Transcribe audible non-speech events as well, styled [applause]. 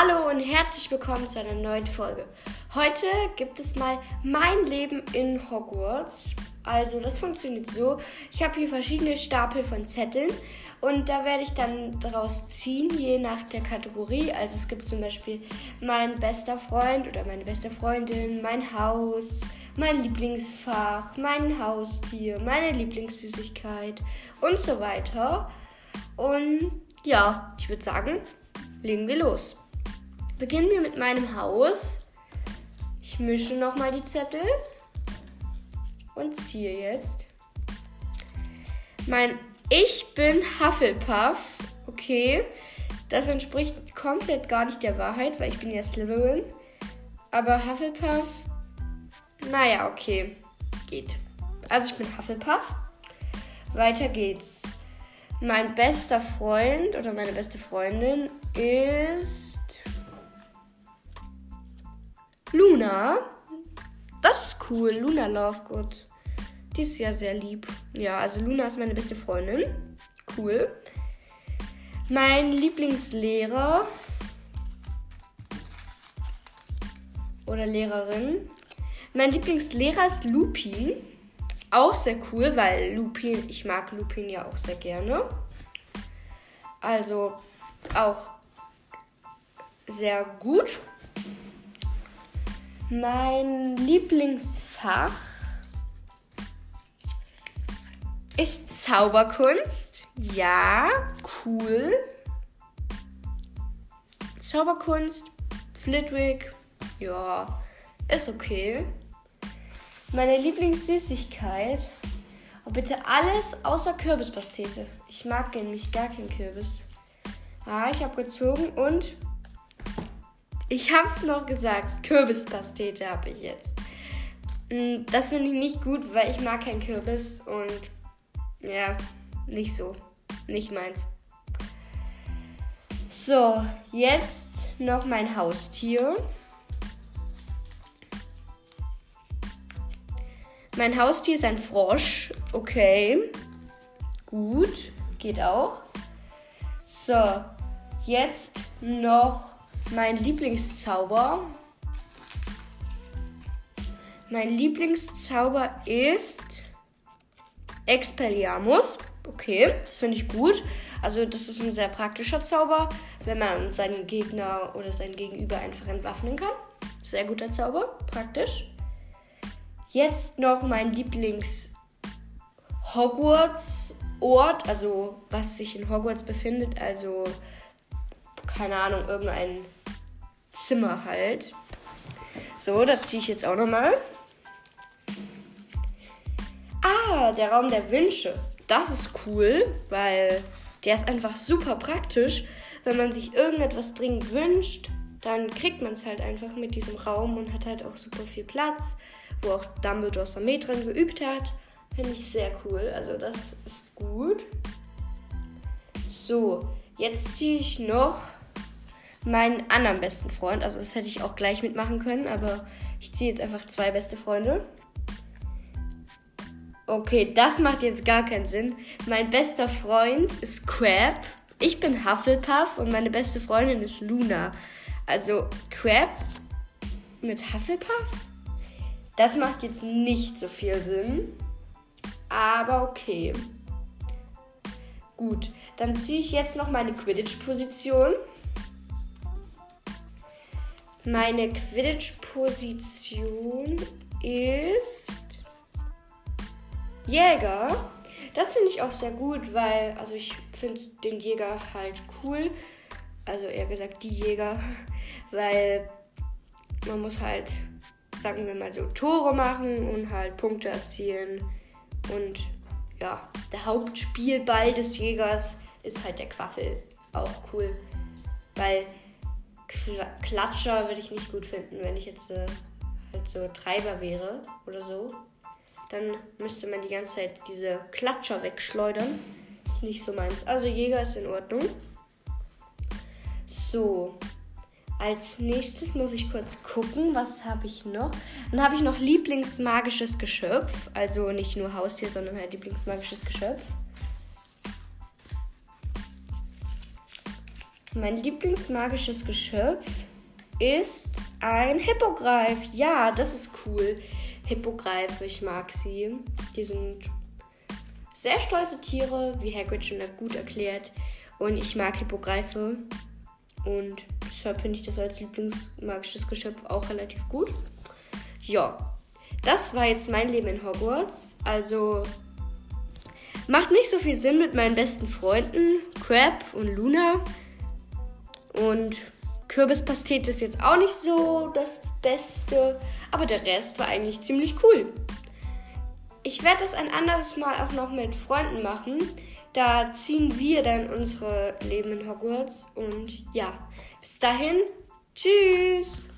Hallo und herzlich willkommen zu einer neuen Folge. Heute gibt es mal mein Leben in Hogwarts. Also das funktioniert so. Ich habe hier verschiedene Stapel von Zetteln und da werde ich dann daraus ziehen, je nach der Kategorie. Also es gibt zum Beispiel mein bester Freund oder meine beste Freundin, mein Haus, mein Lieblingsfach, mein Haustier, meine Lieblingssüßigkeit und so weiter. Und ja, ich würde sagen, legen wir los. Beginnen wir mit meinem Haus. Ich mische nochmal die Zettel und ziehe jetzt. Mein Ich bin Hufflepuff. Okay. Das entspricht komplett gar nicht der Wahrheit, weil ich bin ja Slytherin. Aber Hufflepuff, naja, okay. Geht. Also ich bin Hufflepuff. Weiter geht's. Mein bester Freund oder meine beste Freundin ist Luna. Das ist cool. Luna Lovegood. Die ist ja sehr lieb. Ja, also Luna ist meine beste Freundin. Cool. Mein Lieblingslehrer oder Lehrerin. Mein Lieblingslehrer ist Lupin. Auch sehr cool, weil Lupin, ich mag Lupin ja auch sehr gerne. Also auch sehr gut. Mein Lieblingsfach ist Zauberkunst. Ja, cool. Zauberkunst, Flitwick, ja, ist okay. Meine Lieblingssüßigkeit. Oh, bitte alles außer Kürbispastete. Ich mag nämlich gar keinen Kürbis. Ah, ich habe gezogen und ich hab's noch gesagt. Kürbispastete habe ich jetzt. Mm, das finde ich nicht gut, weil ich mag keinen Kürbis und ja, nicht so. Nicht meins. So, jetzt noch mein Haustier. Mein Haustier ist ein Frosch. Okay. Gut. Geht auch. So, jetzt noch mein Lieblingszauber. Mein Lieblingszauber ist Expelliarmus. Okay, das finde ich gut. Also das ist ein sehr praktischer Zauber, wenn man seinen Gegner oder sein Gegenüber einfach entwaffnen kann. Sehr guter Zauber, praktisch. Jetzt noch mein Lieblings Hogwarts Ort, also was sich in Hogwarts befindet, also keine Ahnung, irgendein Zimmer halt. So, da ziehe ich jetzt auch nochmal. Ah, der Raum der Wünsche. Das ist cool, weil der ist einfach super praktisch. Wenn man sich irgendetwas dringend wünscht, dann kriegt man es halt einfach mit diesem Raum und hat halt auch super viel Platz, wo auch Dumbledore Armee drin geübt hat. Finde ich sehr cool. Also das ist gut. So, jetzt ziehe ich noch meinen anderen besten Freund. Also das hätte ich auch gleich mitmachen können, aber ich ziehe jetzt einfach zwei beste Freunde. Okay, das macht jetzt gar keinen Sinn. Mein bester Freund ist Crab. Ich bin Hufflepuff und meine beste Freundin ist Luna. Also Crab mit Hufflepuff? Das macht jetzt nicht so viel Sinn. Aber okay. Gut, dann ziehe ich jetzt noch meine Quidditch-Position. Meine Quidditch-Position ist Jäger. Das finde ich auch sehr gut, weil, also ich finde den Jäger halt cool. Also eher gesagt die Jäger, [laughs] weil man muss halt, sagen wir mal so, Tore machen und halt Punkte erzielen. Und ja, der Hauptspielball des Jägers ist halt der Quaffel. Auch cool. Weil Klatscher würde ich nicht gut finden, wenn ich jetzt äh, halt so Treiber wäre oder so. Dann müsste man die ganze Zeit diese Klatscher wegschleudern. Ist nicht so meins. Also Jäger ist in Ordnung. So. Als nächstes muss ich kurz gucken, was habe ich noch. Dann habe ich noch Lieblingsmagisches Geschöpf. Also nicht nur Haustier, sondern halt Lieblingsmagisches Geschöpf. Mein Lieblingsmagisches Geschöpf ist ein Hippogreif. Ja, das ist cool. Hippogreife, ich mag sie. Die sind sehr stolze Tiere, wie Hagrid schon gut erklärt. Und ich mag Hippogreife. Und deshalb finde ich das als Lieblingsmagisches Geschöpf auch relativ gut. Ja, das war jetzt mein Leben in Hogwarts. Also macht nicht so viel Sinn mit meinen besten Freunden, Crab und Luna. Und Kürbispastet ist jetzt auch nicht so das Beste, aber der Rest war eigentlich ziemlich cool. Ich werde das ein anderes Mal auch noch mit Freunden machen. Da ziehen wir dann unsere Leben in Hogwarts. Und ja, bis dahin, tschüss!